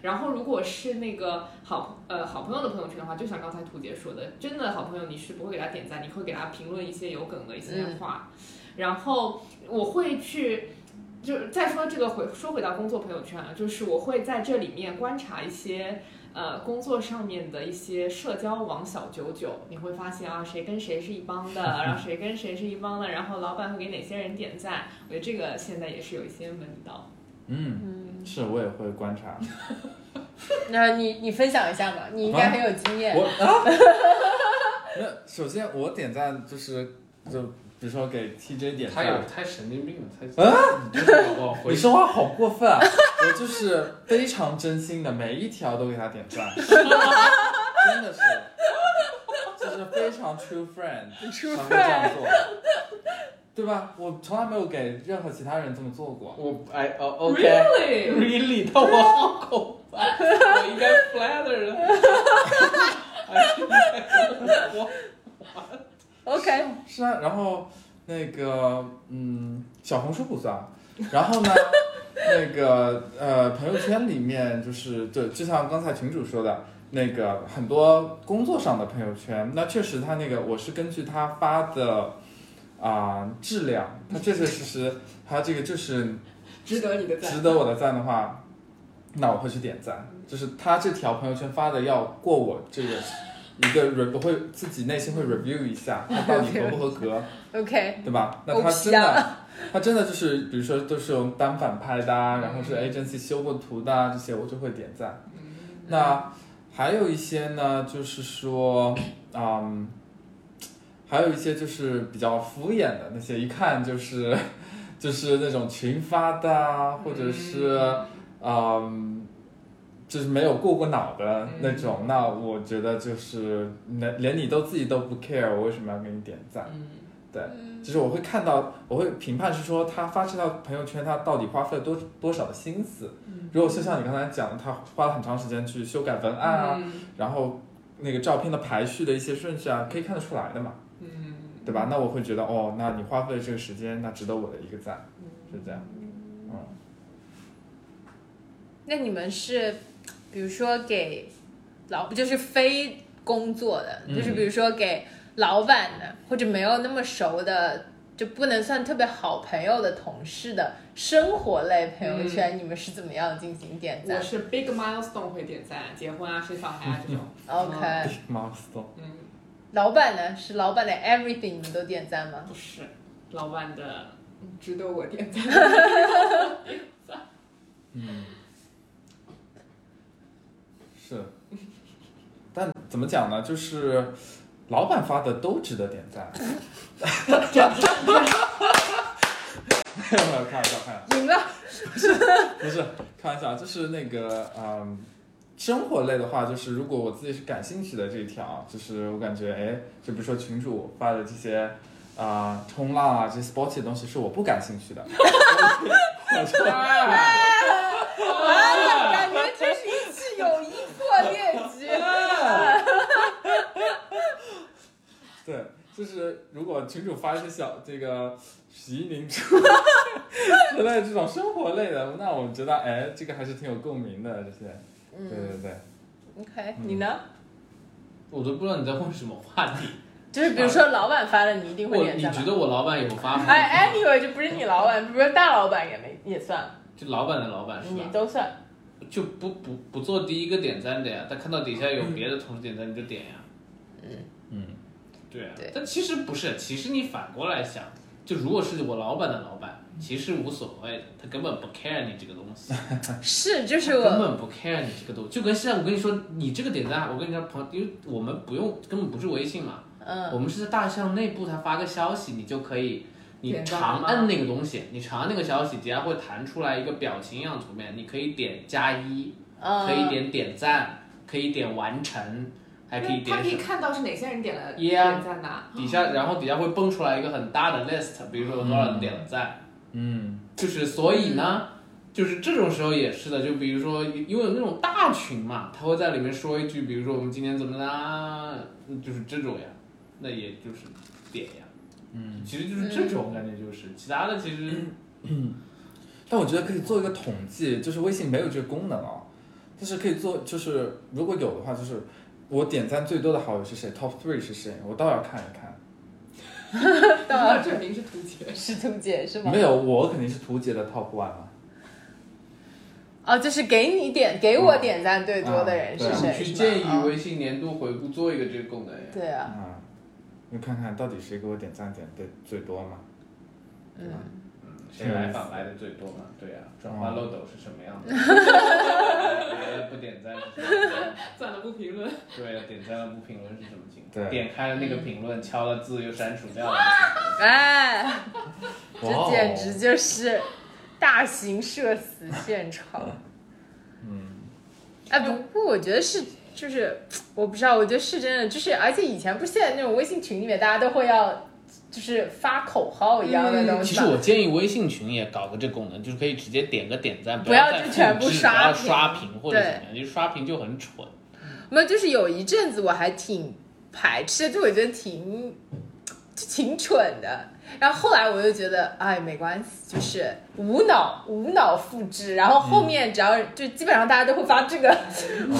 然后如果是那个好呃好朋友的朋友圈的话，就像刚才图姐说的，真的好朋友你是不会给他点赞，你会给他评论一些有梗的一些话。然后我会去，就是再说这个回说回到工作朋友圈啊，就是我会在这里面观察一些。呃，工作上面的一些社交网小九九，你会发现啊，谁跟谁是一帮的，然后谁跟谁是一帮的，然后老板会给哪些人点赞，我觉得这个现在也是有一些门道。嗯，嗯，是我也会观察。那你你分享一下嘛，你应该很有经验。我啊，那首先我点赞就是就比如说给 TJ 点赞，他有太神经病了，他啊你说话好过分啊！我就是非常真心的，每一条都给他点赞，真的是，就是非常 true friend，True 才会这样做，对吧？我从来没有给任何其他人这么做过。我哎哦 OK Really？really，但我好我应该 flatter 了。我 OK，是啊，然后那个嗯，小红书不算，然后呢，那个呃，朋友圈里面就是对，就像刚才群主说的。那个很多工作上的朋友圈，那确实他那个我是根据他发的啊、质量，他确确实实他这个就是值得你的赞。值得我的赞的话，那我会去点赞。就是他这条朋友圈发的要过我这个一个 re，我会自己内心会 review 一下，他到底合不合格，OK，对吧？那欧他真的，他真的就是，比如说都是用单反拍的啊，然后是 agency 修过图的啊，这些我就会点赞。那还有一些呢，就是说，嗯，还有一些就是比较敷衍的那些，一看就是 就是那种群发的啊，或者是嗯，就是没有过过脑的那种，那我觉得就是连连你都自己都不 care，我为什么要给你点赞？嗯，对，就是我会看到，我会评判是说他发这条朋友圈，他到底花费了多多少的心思。嗯。如果就像你刚才讲的，他花了很长时间去修改文案啊，嗯。然后那个照片的排序的一些顺序啊，可以看得出来的嘛，嗯，对吧？那我会觉得哦，那你花费了这个时间，那值得我的一个赞，是这样。嗯，那你们是，比如说给老就是非工作的，嗯就是比如说给老板的或者没有那么熟的，就不能算特别好朋友的同事的生活类朋友圈，你们是怎么样进行点赞我是 big milestone 会点赞，结婚啊、生小孩啊这种。OK，big milestone，嗯，老板呢？是老板的 everything 你们都点赞吗？不是，老板的值得我点赞。嗯，是，但怎么讲呢？就是老板发的都值得点赞。没有没有，开玩笑，开玩笑。赢了，不是开玩笑，就是那个嗯，生活类的话，就是如果我自己是感兴趣的这一条，就是我感觉哎，就比如说群主发的这些啊、冲浪啊这些 sporty 的东西是我不感兴趣的，我就啊，感觉这是一次友谊破裂局。对，就是如果群主发一些小这个洗衣凝珠之类这种生活类的，那我觉得哎，这个还是挺有共鸣的这些，对对对。OK，你呢？我都不知道你在问什么话题。就是比如说老板发了，你一定会我你点赞你？觉得我老板有发吗？哎，anyway，就不是你老板，比如说大老板也没也算，就老板的老板是你？都算。就不不不做第一个点赞的呀，他看到底下有别的同事点赞你就点呀。嗯，对啊对，但其实不是，其实你反过来想，就如果是我老板的老板，其实无所谓的，他根本不 care 你这个东西，是，就是根，本不 care 你这个东西，就跟现在我跟你说，你这个点赞，我跟你说朋友，因为我们不用，根本不是微信嘛，嗯，我们是在大象内部，他发个消息，你就可以，你长按那个东西，你长按那个消息，底下会弹出来一个表情一样的图片，你可以点加一，嗯。可以点点赞，可以点完成，还可以他可以。看到是哪些人点了点赞的。底下，然后底下会蹦出来一个很大的 list，比如说有多少人点了赞，嗯。就是所以呢，就是这种时候也是的，就比如说因为有那种大群嘛，他会在里面说一句，比如说我们今天怎么啦，就是这种呀，那也就是点呀，嗯，其实就是这种感觉，就是其他的其实但我觉得可以做一个统计，就是微信没有这个功能哦，但是可以做，就是如果有的话，就是我点赞最多的好友是谁，Top three 是谁，我倒要看一看。那证明是图解。是图解是吗？没有，我肯定是图解的 Top one 嘛。哦，就是给你点给我点赞最多的人是嗯谁？去建议啊微信年度回顾做一个这个功能呀。对啊，嗯，你看看到底谁给我点赞点的最多嘛？嗯，谁来访来的最多嘛？对呀、转哦换漏斗是什么样的？来了不点赞是什么样的？赞了不评论。对呀、点赞了不评论是什么情对况？点开了那个评论，敲了字又删除掉了。哎，哇这哦简直就是大型社死现场。嗯，哎，不过我觉得是，就是我不知道，我觉得是真的，就是而且以前不是现在那种微信群里面大家都会要，就是发口号一样的东西嗯。其实我建议微信群也搞个这功能，就是可以直接点个点赞，不要就全部刷屏刷屏或者怎么样，就刷屏就很蠢。没有，就是有一阵子我还挺排斥，就我觉得挺就挺蠢的。然后后来我就觉得，哎，没关系，就是无脑无脑复制，然后后面只要就基本上大家都会发这个、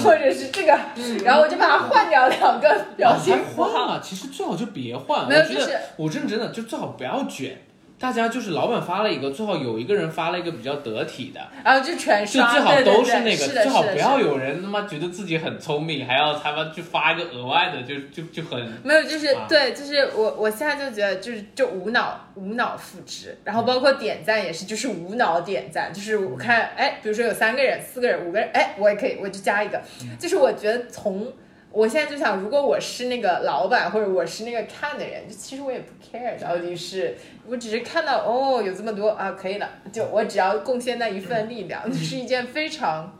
或者是这个，然后我就把它换掉两个表情符号。换啊，其实最好就别换。没有我觉得就是我认真的，就最好不要卷。大家就是老板发了一个，最好有一个人发了一个比较得体的，然后就全刷，就最好都是那个，最好不要有人他妈觉得自己很聪明，还要他妈去发一个额外的，就就就很没有，就是、啊。对，就是我我现在就觉得就是就无脑无脑复制，然后包括点赞也是，就是无脑点赞，就是我看哎，比如说有三个人、四个人、五个人，哎，我也可以，我就加一个，就是我觉得从。我现在就想，如果我是那个老板，或者我是那个看的人，就其实我也不 care 到底是，我只是看到哦有这么多啊，可以了，就我只要贡献那一份力量，就是一件非常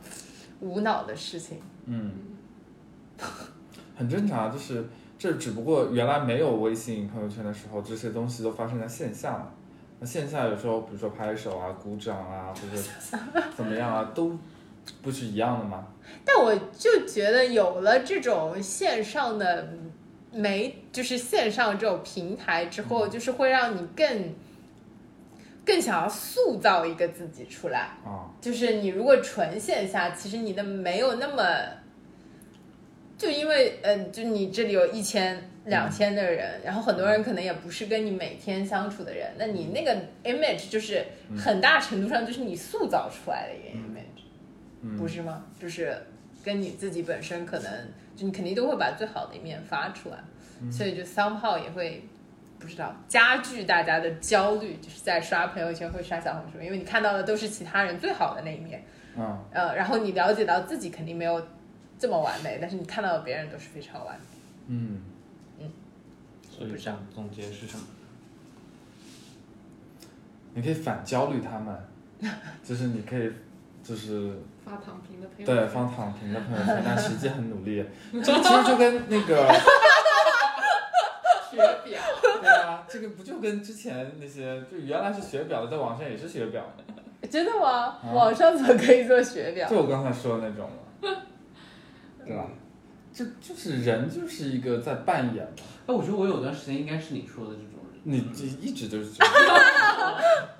无脑的事情。嗯，很正常啊，就是这只不过原来没有微信朋友圈的时候，这些东西都发生在线下嘛。那线下有时候，比如说拍手啊、鼓掌啊，或者怎么样啊，都不是一样的吗？但我就觉得有了这种线上的媒，就是线上这种平台之后，就是会让你更更想要塑造一个自己出来。啊，就是你如果纯线下，其实你的没有那么，就因为呃，就你这里有一千、两千的人，然后很多人可能也不是跟你每天相处的人，那你那个 image 就是很大程度上就是你塑造出来的一个 image，、嗯，不是吗？就是跟你自己本身可能，就你肯定都会把最好的一面发出来，所以就 somehow 也会。不知道加剧大家的焦虑，就是在刷朋友圈或刷小红书，因为你看到的都是其他人最好的那一面，嗯呃，然后你了解到自己肯定没有这么完美，但是你看到的别人都是非常完美。嗯，所以这样总结是什么？你可以反焦虑他们，就是你可以，就是发躺平的朋友对发躺平的朋友圈，但实际很努力。这个其实就跟那个，学表，对啊，这个不就跟之前那些，就原来是学表的，在网上也是学表的，真的吗？啊网上怎么可以做学表？就我刚才说的那种了，对吧？这就是人就是一个在扮演嘛，哎，我觉得我有段时间应该是你说的这种人。你这一直都是这样。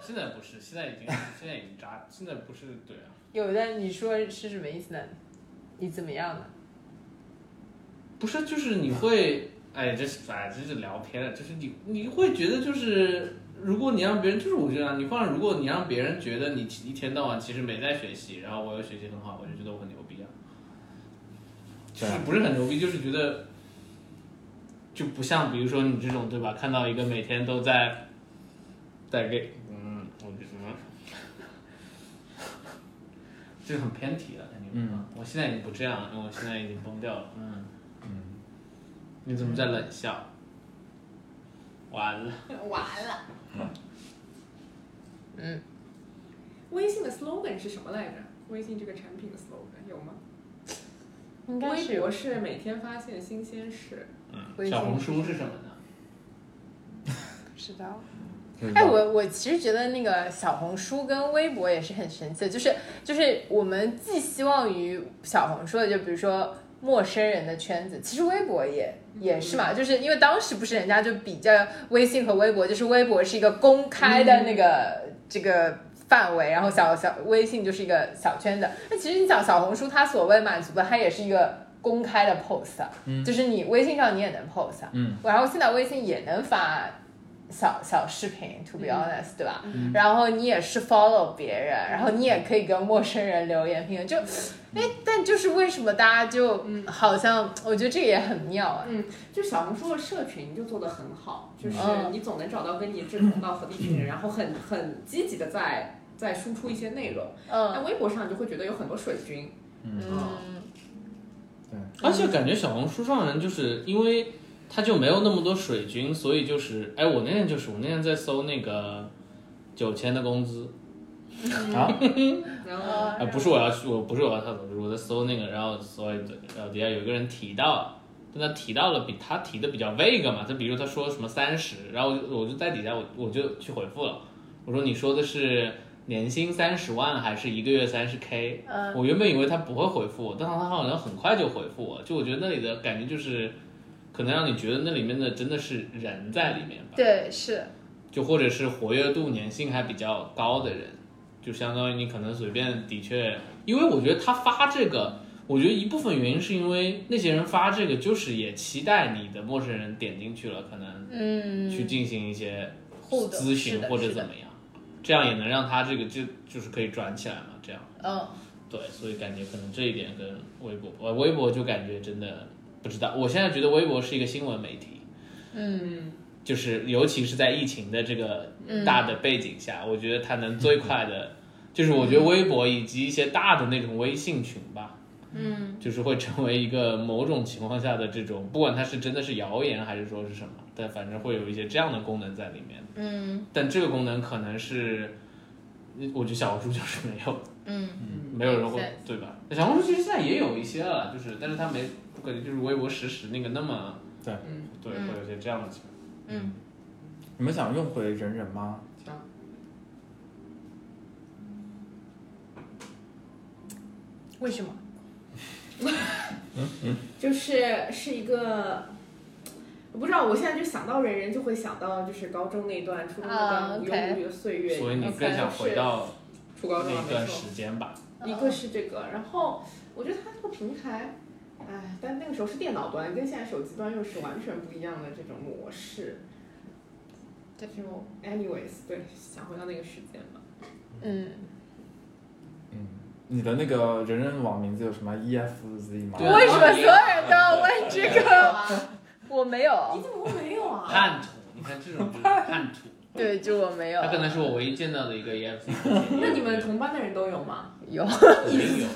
现在不是，现在已经现在已经渣，现在不是对啊，有的你说是什么意思呢？你怎么样呢？不是就是你会，哎，这是哎这是聊偏了，就是你你会觉得就是，如果你让别人就是我觉得啊，你换了，如果你让别人觉得你一天到晚其实没在学习，然后我又学习很好，我就觉得我很牛逼啊，就是不是很牛逼，就是觉得就不像比如说你这种对吧？看到一个每天都在在给嗯，我觉得。这很偏题了，感觉。嗯，我现在已经不这样了，因为我现在已经崩掉了。嗯，嗯，你怎么在冷笑？完了，完了。嗯，微信的 slogan 是什么来着？微信这个产品的 slogan 有吗？应该是微博是每天发现新鲜事。嗯小红书是什么呢？不知道。就是哎，我我其实觉得那个小红书跟微博也是很神奇的，就是就是我们寄希望于小红书的，就比如说陌生人的圈子，其实微博也也是嘛，就是因为当时不是人家就比较微信和微博，就是微博是一个公开的那个、这个。范围，然后小小微信就是一个小圈子。那其实你讲小红书，它所谓满足的，它也是一个公开的 post，、啊嗯就是你微信上你也能 post，、啊嗯然后现在微信也能发小小视频，to be honest，、对吧？嗯。然后你也是 follow 别人，然后你也可以跟陌生人留言评论，就，哎，但就是为什么大家就好像，我觉得这个也很妙啊。嗯，就小红书的社群就做得很好，就是嗯。你总能找到跟你志同道合的一群人，然后很很积极的在在输出一些内容。嗯。但微博上你就会觉得有很多水军，嗯，嗯。对，而且感觉小红书上人就是因为他就没有那么多水军，所以就是，哎，我那天就是我那天在搜那个九千的工资，啊，然后 啊，不是我要去，我不是我要跳走，是我在搜那个，然后所以然后底下有一个人提到，但他提到了比他提的比较 vague 嘛，他比如他说什么三十，然后我就我就在底下我我就去回复了，我说你说的是年薪三十万还是一个月三十 k？嗯。我原本以为他不会回复我，但他好像很快就回复我，就我觉得那里的感觉就是，可能让你觉得那里面的真的是人在里面吧。对，是，就或者是活跃度、粘性还比较高的人，就相当于你可能随便的确，因为我觉得他发这个，我觉得一部分原因是因为那些人发这个就是也期待你的陌生人点进去了，可能嗯，去进行一些咨询或者怎么样，这样也能让他这个就就是可以转起来嘛，这样。嗯对，所以感觉可能这一点跟微博，呃，微博就感觉真的不知道，我现在觉得微博是一个新闻媒体。嗯就是尤其是在疫情的这个嗯大的背景下，我觉得它能最快的，就是我觉得微博以及一些大的那种微信群吧，嗯就是会成为一个某种情况下的这种，不管它是真的是谣言还是说是什么，但反正会有一些这样的功能在里面。嗯但这个功能可能是，我觉得小红书就是没有，嗯没有人会对吧？小红书其实现在也有一些了，就是但是它没不可能就是微博实时那个那么对，对，嗯会有些这样的情况。嗯，你们想用回人人吗？想。为什么？就是是一个，我不知道，我现在就想到人人就会想到就是高中那段、初中那啊段无忧无虑的岁月。所以你更想回到初高中啊那段时间吧？一个是这个，然后我觉得它这个平台，哎，但那个时候是电脑端，跟现在手机端又是完全不一样的这种模式。对就 anyways，对，想回到那个时间吧。嗯，嗯，你的那个人人网名字有什么 EFZ 吗？为什么所有人都要问这个？我没有你，怎么会没有啊？叛徒，你看这种就是叛徒，对，就我没有。他可能是我唯一见到的一个 EFZ。那你们同班的人都有吗？有，肯定有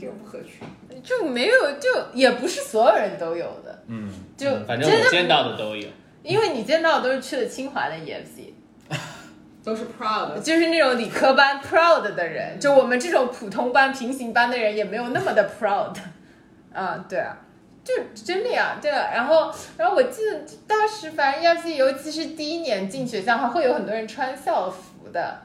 这个不可取。就没有，就也不是所有人都有的，嗯，就嗯反正我见到的都有。因为你见到的都是去了清华的 EFC，都是 proud 的。就是那种理科班 proud 的人，就我们这种普通班、平行班的人也没有那么的 proud。啊，对啊，就真的呀，对啊。然后，然后我记得当时反正 EFC，尤其是第一年进学校，还会有很多人穿校服的，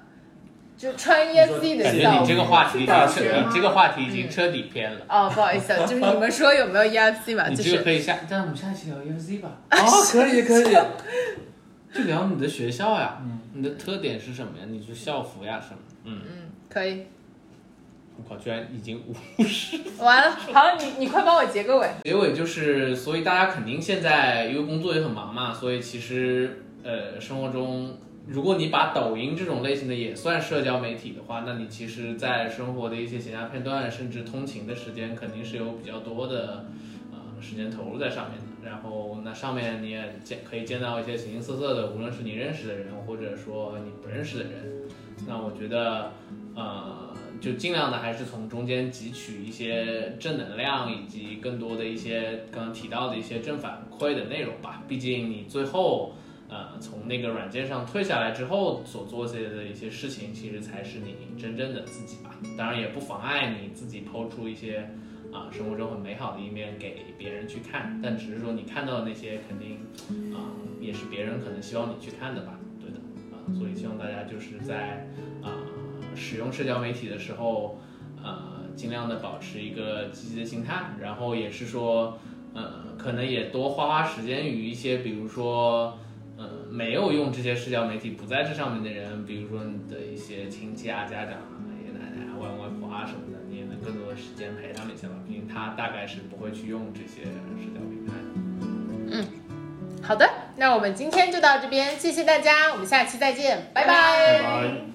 就穿 E S C 的感觉。你这个话题已经大彻学吗这个话题已经彻底偏了。哦，不好意思啊，就是你们说有没有 EFC 吧？你就是这个可以下，但我们下期聊 EFC 吧，哦，可以可以，就聊你的学校呀，你的特点是什么呀？你是校服呀什么？嗯，嗯，可以。我靠，居然已经五十。完了，好，你你快帮我结个尾。结尾就是，所以大家肯定现在因为工作也很忙嘛，所以其实呃生活中，如果你把抖音这种类型的也算社交媒体的话，那你其实，在生活的一些闲暇片段，甚至通勤的时间，肯定是有比较多的呃时间投入在上面的。然后那上面你也见可以见到一些形形色色的，无论是你认识的人，或者说你不认识的人。那我觉得呃。就尽量的还是从中间汲取一些正能量，以及更多的一些刚刚提到的一些正反馈的内容吧。毕竟你最后，呃，从那个软件上退下来之后所做些的一些事情，其实才是你真正的自己吧。当然也不妨碍你自己抛出一些啊、生活中很美好的一面给别人去看，但只是说你看到的那些肯定啊、也是别人可能希望你去看的吧。对的啊、所以希望大家就是在啊。使用社交媒体的时候，呃，尽量的保持一个积极的心态，然后也是说，呃，可能也多花花时间与一些，比如说，没有用这些社交媒体不在这上面的人，比如说你的一些亲戚啊、家长啊、爷爷奶奶啊、外公外婆啊什么的，你也能更多的时间陪他们一下吧。毕竟他大概是不会去用这些社交平台嗯。好的，那我们今天就到这边，谢谢大家，我们下期再见，拜拜拜拜。